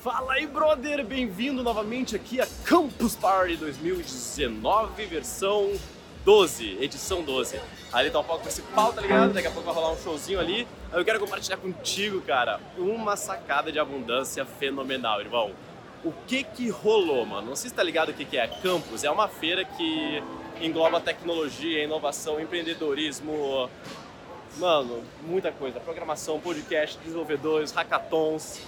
Fala aí, brother! Bem-vindo novamente aqui a Campus Party 2019, versão 12, edição 12. Ali tá o palco principal, tá ligado? Daqui a pouco vai rolar um showzinho ali. Eu quero compartilhar contigo, cara, uma sacada de abundância fenomenal, irmão. O que que rolou, mano? Não sei se tá ligado o que que é. Campus é uma feira que engloba tecnologia, inovação, empreendedorismo, mano, muita coisa. Programação, podcast, desenvolvedores, hackathons,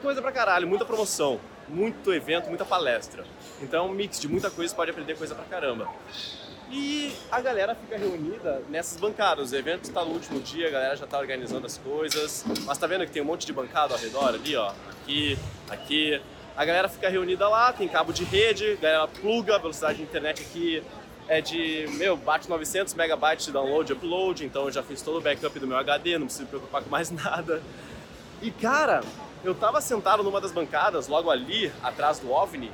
coisa pra caralho, muita promoção, muito evento, muita palestra. Então é um mix de muita coisa, pode aprender coisa pra caramba. E a galera fica reunida nessas bancadas. O evento está no último dia, a galera já está organizando as coisas. Mas tá vendo que tem um monte de bancada ao redor ali, ó? Aqui, aqui. A galera fica reunida lá, tem cabo de rede, a galera pluga, a velocidade de internet aqui é de, meu, bate 900 megabytes de download e upload, então eu já fiz todo o backup do meu HD, não preciso me preocupar com mais nada. E cara, eu tava sentado numa das bancadas, logo ali, atrás do OVNI,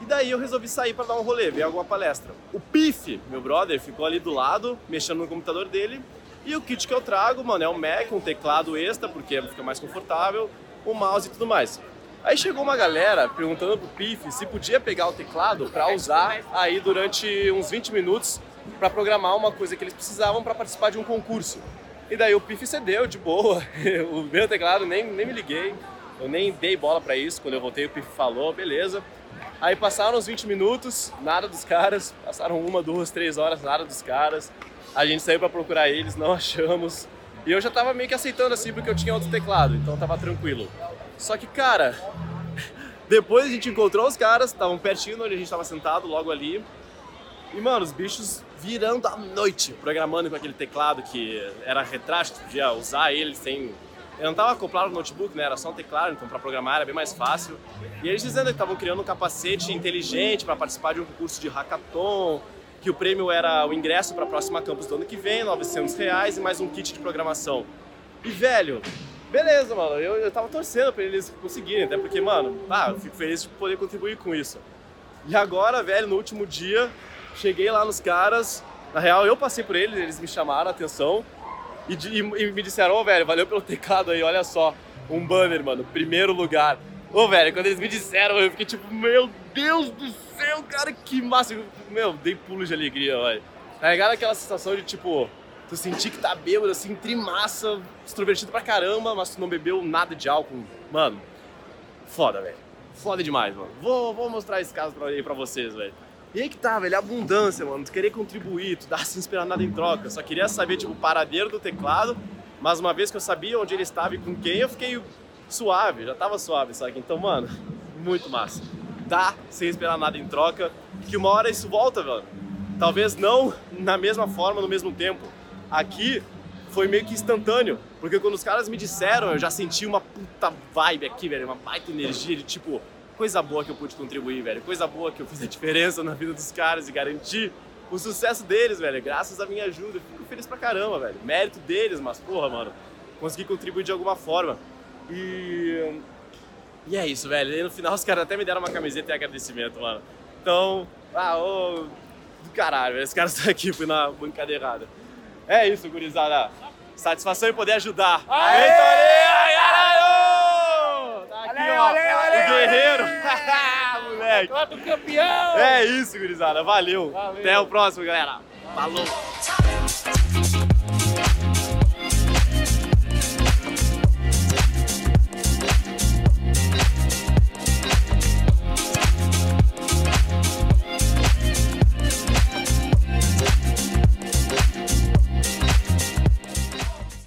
e daí eu resolvi sair para dar um rolê, ver alguma palestra. O Pif, meu brother, ficou ali do lado, mexendo no computador dele, e o kit que eu trago, mano, é um Mac, um teclado extra, porque fica mais confortável, o mouse e tudo mais. Aí chegou uma galera perguntando pro Pif se podia pegar o teclado para usar aí durante uns 20 minutos para programar uma coisa que eles precisavam para participar de um concurso. E daí o Pif cedeu de boa, o meu teclado nem, nem me liguei, eu nem dei bola para isso. Quando eu voltei, o Pif falou, beleza. Aí passaram uns 20 minutos, nada dos caras, passaram uma, duas, três horas, nada dos caras. A gente saiu para procurar eles, não achamos. E eu já tava meio que aceitando assim porque eu tinha outro teclado, então tava tranquilo. Só que, cara, depois a gente encontrou os caras, estavam pertinho onde a gente tava sentado, logo ali. E, mano, os bichos virando a noite, programando com aquele teclado que era retrátil, podia usar ele sem. Eu não estava acoplado no notebook, né? Era só um teclado, então para programar era bem mais fácil. E eles dizendo que estavam criando um capacete inteligente para participar de um concurso de hackathon, que o prêmio era o ingresso para a próxima campus do ano que vem, 900 reais e mais um kit de programação. E velho, beleza, mano, eu, eu tava torcendo para eles conseguirem, até porque, mano, ah, eu fico feliz de poder contribuir com isso. E agora, velho, no último dia, cheguei lá nos caras, na real eu passei por eles, eles me chamaram a atenção e, e, e me disseram, ô oh, velho, valeu pelo teclado aí, olha só, um banner, mano, primeiro lugar. Ô, oh, velho, quando eles me disseram, eu fiquei tipo, meu Deus do céu, cara, que massa. Meu, dei pulo de alegria, velho. Tá ligado aquela sensação de tipo, tu sentir que tá bêbado, assim, trimassa, extrovertido pra caramba, mas tu não bebeu nada de álcool. Mano, foda, velho. Foda demais, mano. Vou, vou mostrar esse caso aí pra vocês, velho. E aí que tá, velho, abundância, mano. Tu querer contribuir, tu dar sem esperar nada em troca. Só queria saber, tipo, o paradeiro do teclado, mas uma vez que eu sabia onde ele estava e com quem, eu fiquei suave, já tava suave, sabe? Então, mano, muito massa. Dá sem esperar nada em troca, que uma hora isso volta, velho. Talvez não na mesma forma, no mesmo tempo. Aqui foi meio que instantâneo, porque quando os caras me disseram, eu já senti uma puta vibe aqui, velho, uma baita energia de tipo, coisa boa que eu pude contribuir, velho, coisa boa que eu fiz a diferença na vida dos caras e garantir o sucesso deles, velho, graças à minha ajuda. Eu fico feliz pra caramba, velho. Mérito deles, mas porra, mano, consegui contribuir de alguma forma. E. E é isso, velho. E no final os caras até me deram uma camiseta e agradecimento, mano. Então, ah, ô. Do caralho, velho. Esse cara está aqui, fui na bancada errada. É isso, gurizada. Satisfação em poder ajudar. Aê! Vitória, caralho! Tá aqui, Olé, ó. olé, olé, o guerreiro. olé! Moleque. Todo campeão! É isso, gurizada. Valeu. Valeu. Até o próximo, galera. Falou.